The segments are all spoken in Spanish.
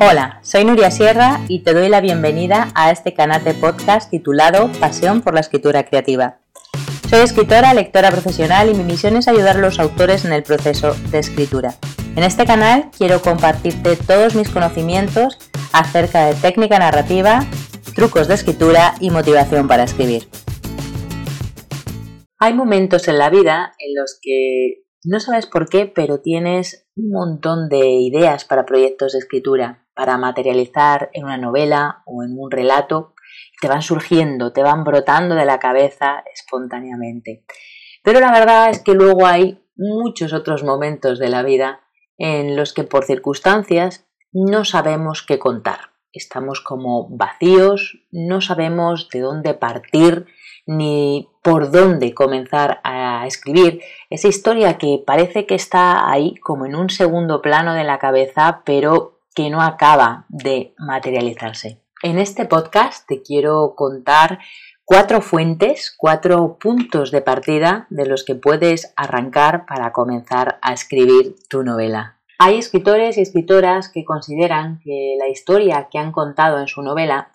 Hola, soy Nuria Sierra y te doy la bienvenida a este canal de podcast titulado Pasión por la Escritura Creativa. Soy escritora, lectora profesional y mi misión es ayudar a los autores en el proceso de escritura. En este canal quiero compartirte todos mis conocimientos acerca de técnica narrativa, trucos de escritura y motivación para escribir. Hay momentos en la vida en los que no sabes por qué, pero tienes un montón de ideas para proyectos de escritura, para materializar en una novela o en un relato. Te van surgiendo, te van brotando de la cabeza espontáneamente. Pero la verdad es que luego hay muchos otros momentos de la vida en los que por circunstancias no sabemos qué contar. Estamos como vacíos, no sabemos de dónde partir ni por dónde comenzar a escribir esa historia que parece que está ahí como en un segundo plano de la cabeza, pero que no acaba de materializarse. En este podcast te quiero contar cuatro fuentes, cuatro puntos de partida de los que puedes arrancar para comenzar a escribir tu novela. Hay escritores y escritoras que consideran que la historia que han contado en su novela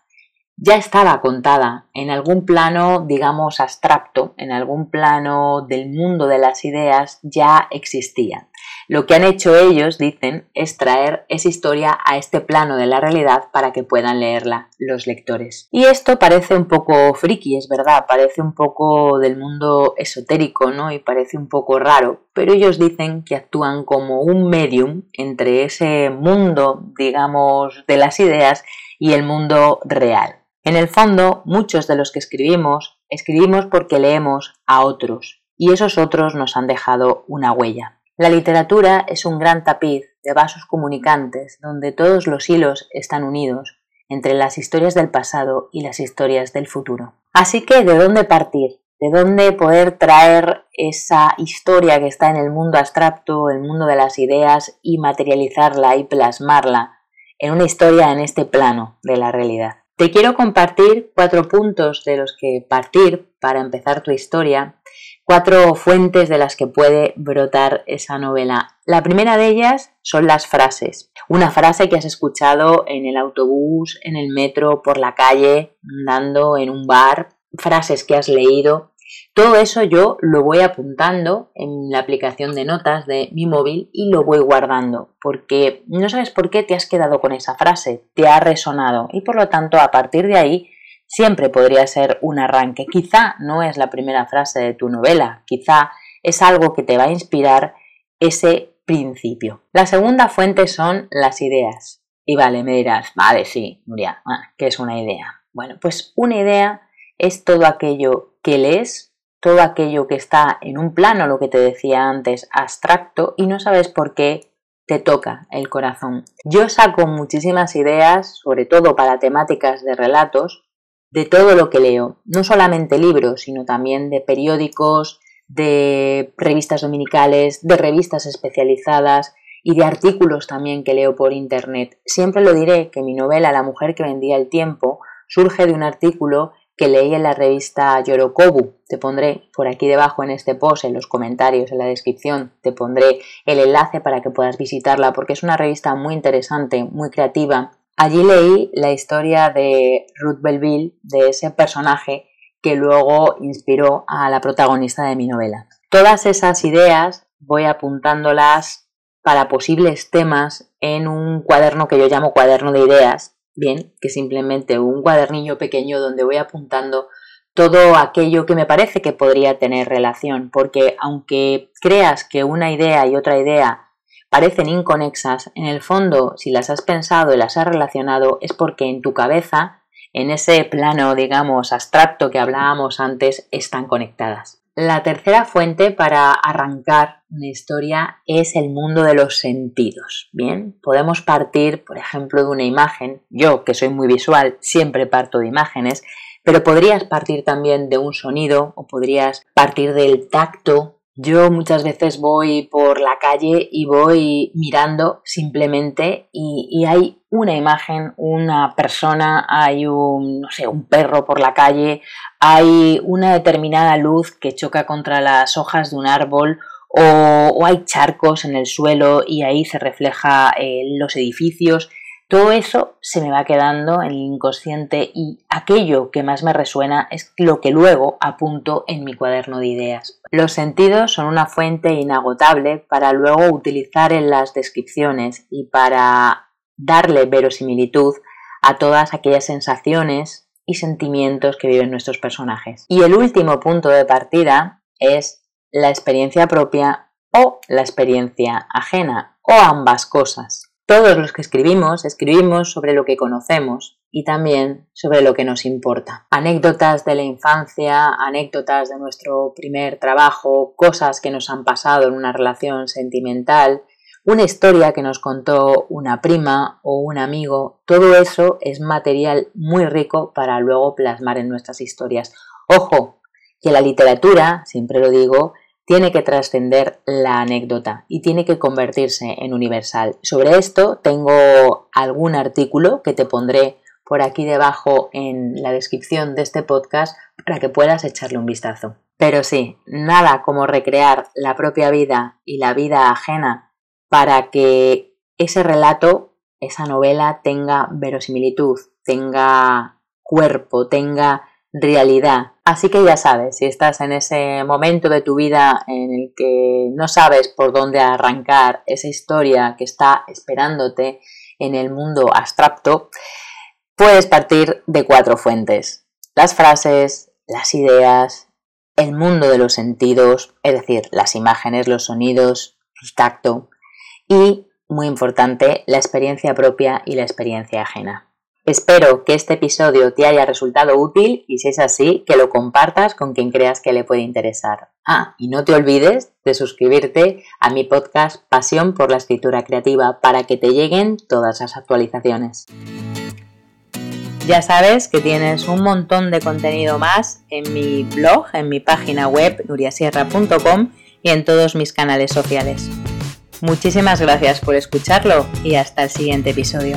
ya estaba contada en algún plano, digamos, abstracto, en algún plano del mundo de las ideas, ya existía. Lo que han hecho ellos, dicen, es traer esa historia a este plano de la realidad para que puedan leerla los lectores. Y esto parece un poco friki, es verdad, parece un poco del mundo esotérico, ¿no? Y parece un poco raro, pero ellos dicen que actúan como un medium entre ese mundo, digamos, de las ideas y el mundo real. En el fondo, muchos de los que escribimos, escribimos porque leemos a otros, y esos otros nos han dejado una huella. La literatura es un gran tapiz de vasos comunicantes donde todos los hilos están unidos entre las historias del pasado y las historias del futuro. Así que, ¿de dónde partir? ¿De dónde poder traer esa historia que está en el mundo abstracto, el mundo de las ideas, y materializarla y plasmarla en una historia en este plano de la realidad? Te quiero compartir cuatro puntos de los que partir para empezar tu historia, cuatro fuentes de las que puede brotar esa novela. La primera de ellas son las frases. Una frase que has escuchado en el autobús, en el metro, por la calle, andando en un bar, frases que has leído todo eso yo lo voy apuntando en la aplicación de notas de mi móvil y lo voy guardando, porque no sabes por qué te has quedado con esa frase, te ha resonado y por lo tanto a partir de ahí siempre podría ser un arranque. Quizá no es la primera frase de tu novela, quizá es algo que te va a inspirar ese principio. La segunda fuente son las ideas. Y vale, me dirás, vale, sí, Nuria, ah, ¿qué es una idea? Bueno, pues una idea es todo aquello que lees todo aquello que está en un plano, lo que te decía antes, abstracto, y no sabes por qué te toca el corazón. Yo saco muchísimas ideas, sobre todo para temáticas de relatos, de todo lo que leo, no solamente libros, sino también de periódicos, de revistas dominicales, de revistas especializadas y de artículos también que leo por internet. Siempre lo diré que mi novela La mujer que vendía el tiempo surge de un artículo que leí en la revista Yorokobu. Te pondré por aquí debajo en este post, en los comentarios, en la descripción, te pondré el enlace para que puedas visitarla porque es una revista muy interesante, muy creativa. Allí leí la historia de Ruth Belville, de ese personaje que luego inspiró a la protagonista de mi novela. Todas esas ideas voy apuntándolas para posibles temas en un cuaderno que yo llamo cuaderno de ideas, bien, que simplemente un cuadernillo pequeño donde voy apuntando todo aquello que me parece que podría tener relación, porque aunque creas que una idea y otra idea parecen inconexas, en el fondo, si las has pensado y las has relacionado, es porque en tu cabeza, en ese plano, digamos, abstracto que hablábamos antes, están conectadas. La tercera fuente para arrancar una historia es el mundo de los sentidos. Bien, podemos partir, por ejemplo, de una imagen. Yo, que soy muy visual, siempre parto de imágenes, pero podrías partir también de un sonido o podrías partir del tacto yo muchas veces voy por la calle y voy mirando simplemente y, hay una imagen, una persona, hay un, no sé, un perro por la calle, hay una determinada luz que choca contra las hojas de un árbol o, hay charcos en el suelo y ahí se refleja eh, los edificios. Todo eso se me va quedando en el inconsciente y aquello que más me resuena es lo que luego apunto en mi cuaderno de ideas. Los sentidos son una fuente inagotable para luego utilizar en las descripciones y para darle verosimilitud a todas aquellas sensaciones y sentimientos que viven nuestros personajes. Y el último punto de partida es la experiencia propia o la experiencia ajena, o ambas cosas. Todos los que escribimos escribimos sobre lo que conocemos y también sobre lo que nos importa. Anécdotas de la infancia, anécdotas de nuestro primer trabajo, cosas que nos han pasado en una relación sentimental, una historia que nos contó una prima o un amigo, todo eso es material muy rico para luego plasmar en nuestras historias. Ojo, que la literatura, siempre lo digo, tiene que trascender la anécdota y tiene que convertirse en universal. Sobre esto tengo algún artículo que te pondré por aquí debajo en la descripción de este podcast para que puedas echarle un vistazo. Pero sí, nada como recrear la propia vida y la vida ajena para que ese relato, esa novela tenga verosimilitud, tenga cuerpo, tenga realidad. Así que ya sabes, si estás en ese momento de tu vida en el que no sabes por dónde arrancar esa historia que está esperándote en el mundo abstracto, puedes partir de cuatro fuentes. Las frases, las ideas, el mundo de los sentidos, es decir, las imágenes, los sonidos, el tacto y, muy importante, la experiencia propia y la experiencia ajena. Espero que este episodio te haya resultado útil y si es así, que lo compartas con quien creas que le puede interesar. Ah, y no te olvides de suscribirte a mi podcast Pasión por la Escritura Creativa para que te lleguen todas las actualizaciones. Ya sabes que tienes un montón de contenido más en mi blog, en mi página web nuriasierra.com y en todos mis canales sociales. Muchísimas gracias por escucharlo y hasta el siguiente episodio.